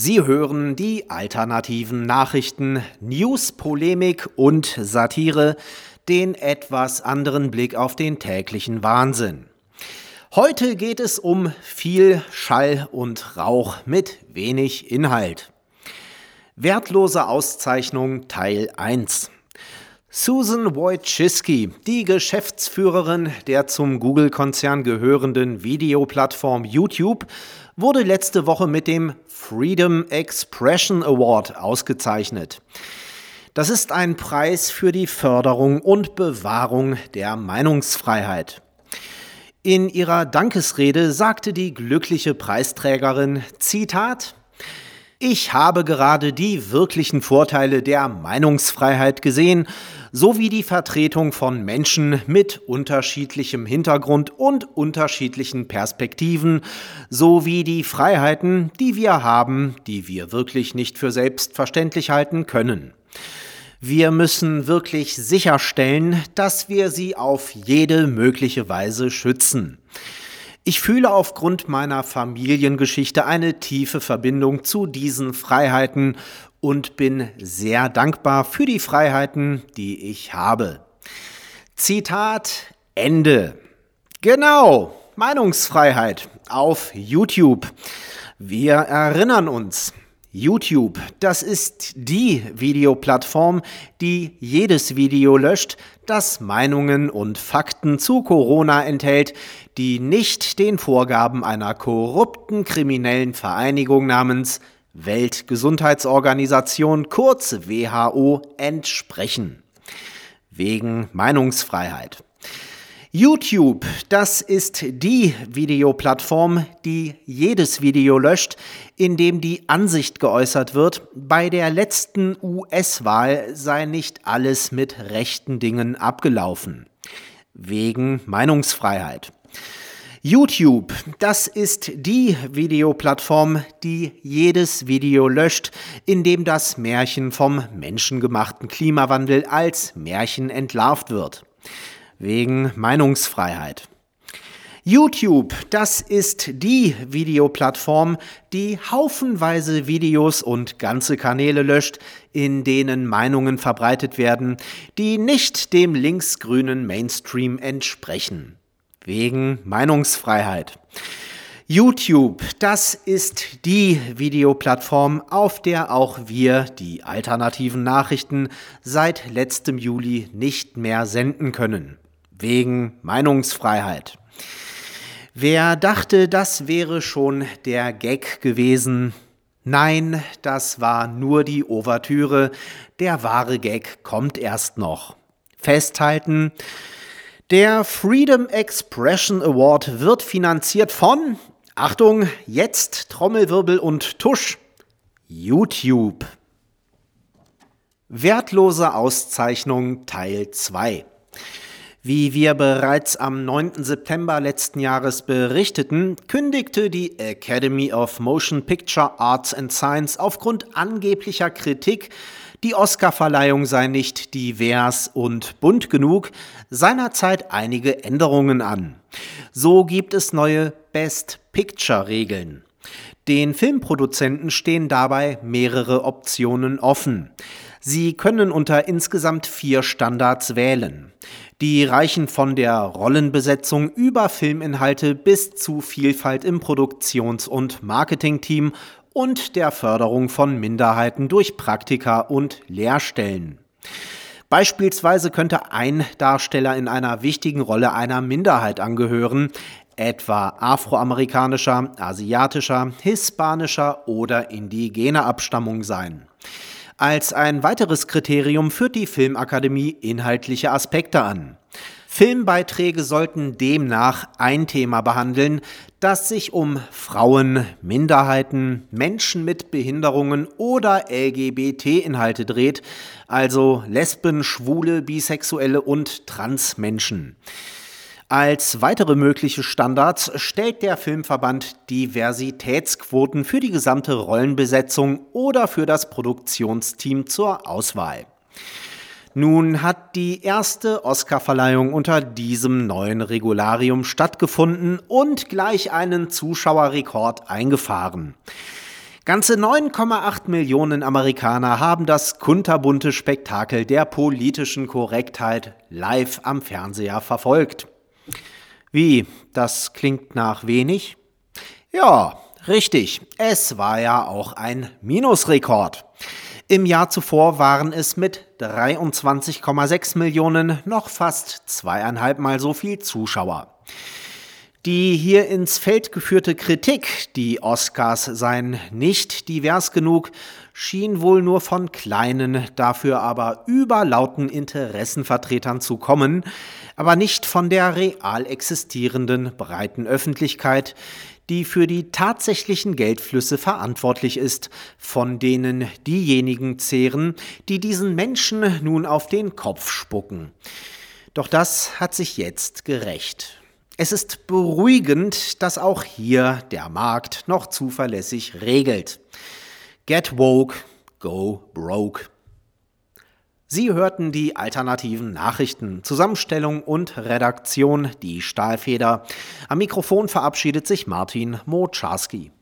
Sie hören die alternativen Nachrichten, News, Polemik und Satire, den etwas anderen Blick auf den täglichen Wahnsinn. Heute geht es um viel Schall und Rauch mit wenig Inhalt. Wertlose Auszeichnung Teil 1. Susan Wojcicki, die Geschäftsführerin der zum Google-Konzern gehörenden Videoplattform YouTube, wurde letzte Woche mit dem Freedom Expression Award ausgezeichnet. Das ist ein Preis für die Förderung und Bewahrung der Meinungsfreiheit. In ihrer Dankesrede sagte die glückliche Preisträgerin, Zitat, ich habe gerade die wirklichen Vorteile der Meinungsfreiheit gesehen, sowie die Vertretung von Menschen mit unterschiedlichem Hintergrund und unterschiedlichen Perspektiven, sowie die Freiheiten, die wir haben, die wir wirklich nicht für selbstverständlich halten können. Wir müssen wirklich sicherstellen, dass wir sie auf jede mögliche Weise schützen. Ich fühle aufgrund meiner Familiengeschichte eine tiefe Verbindung zu diesen Freiheiten und bin sehr dankbar für die Freiheiten, die ich habe. Zitat Ende. Genau, Meinungsfreiheit auf YouTube. Wir erinnern uns, YouTube, das ist die Videoplattform, die jedes Video löscht, das Meinungen und Fakten zu Corona enthält, die nicht den Vorgaben einer korrupten kriminellen Vereinigung namens Weltgesundheitsorganisation kurz WHO entsprechen. Wegen Meinungsfreiheit. YouTube, das ist die Videoplattform, die jedes Video löscht, in dem die Ansicht geäußert wird, bei der letzten US-Wahl sei nicht alles mit rechten Dingen abgelaufen. Wegen Meinungsfreiheit. YouTube, das ist die Videoplattform, die jedes Video löscht, in dem das Märchen vom menschengemachten Klimawandel als Märchen entlarvt wird wegen Meinungsfreiheit. YouTube, das ist die Videoplattform, die haufenweise Videos und ganze Kanäle löscht, in denen Meinungen verbreitet werden, die nicht dem linksgrünen Mainstream entsprechen. Wegen Meinungsfreiheit. YouTube, das ist die Videoplattform, auf der auch wir die alternativen Nachrichten seit letztem Juli nicht mehr senden können wegen Meinungsfreiheit. Wer dachte, das wäre schon der Gag gewesen? Nein, das war nur die Ouvertüre. Der wahre Gag kommt erst noch. Festhalten. Der Freedom Expression Award wird finanziert von, Achtung, jetzt Trommelwirbel und Tusch, YouTube. Wertlose Auszeichnung Teil 2. Wie wir bereits am 9. September letzten Jahres berichteten, kündigte die Academy of Motion Picture Arts and Science aufgrund angeblicher Kritik, die Oscarverleihung sei nicht divers und bunt genug, seinerzeit einige Änderungen an. So gibt es neue Best Picture Regeln. Den Filmproduzenten stehen dabei mehrere Optionen offen. Sie können unter insgesamt vier Standards wählen. Die reichen von der Rollenbesetzung über Filminhalte bis zu Vielfalt im Produktions- und Marketingteam und der Förderung von Minderheiten durch Praktika und Lehrstellen. Beispielsweise könnte ein Darsteller in einer wichtigen Rolle einer Minderheit angehören, etwa afroamerikanischer, asiatischer, hispanischer oder indigener Abstammung sein. Als ein weiteres Kriterium führt die Filmakademie inhaltliche Aspekte an. Filmbeiträge sollten demnach ein Thema behandeln, das sich um Frauen, Minderheiten, Menschen mit Behinderungen oder LGBT-Inhalte dreht, also Lesben, Schwule, Bisexuelle und Transmenschen. Als weitere mögliche Standards stellt der Filmverband Diversitätsquoten für die gesamte Rollenbesetzung oder für das Produktionsteam zur Auswahl. Nun hat die erste Oscarverleihung unter diesem neuen Regularium stattgefunden und gleich einen Zuschauerrekord eingefahren. Ganze 9,8 Millionen Amerikaner haben das kunterbunte Spektakel der politischen Korrektheit live am Fernseher verfolgt. Wie, das klingt nach wenig? Ja, richtig, es war ja auch ein Minusrekord. Im Jahr zuvor waren es mit 23,6 Millionen noch fast zweieinhalb Mal so viel Zuschauer. Die hier ins Feld geführte Kritik, die Oscars seien nicht divers genug, schien wohl nur von kleinen, dafür aber überlauten Interessenvertretern zu kommen, aber nicht von der real existierenden breiten Öffentlichkeit, die für die tatsächlichen Geldflüsse verantwortlich ist, von denen diejenigen zehren, die diesen Menschen nun auf den Kopf spucken. Doch das hat sich jetzt gerecht. Es ist beruhigend, dass auch hier der Markt noch zuverlässig regelt. Get woke, go broke. Sie hörten die alternativen Nachrichten, Zusammenstellung und Redaktion, die Stahlfeder. Am Mikrofon verabschiedet sich Martin Moczarski.